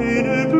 eine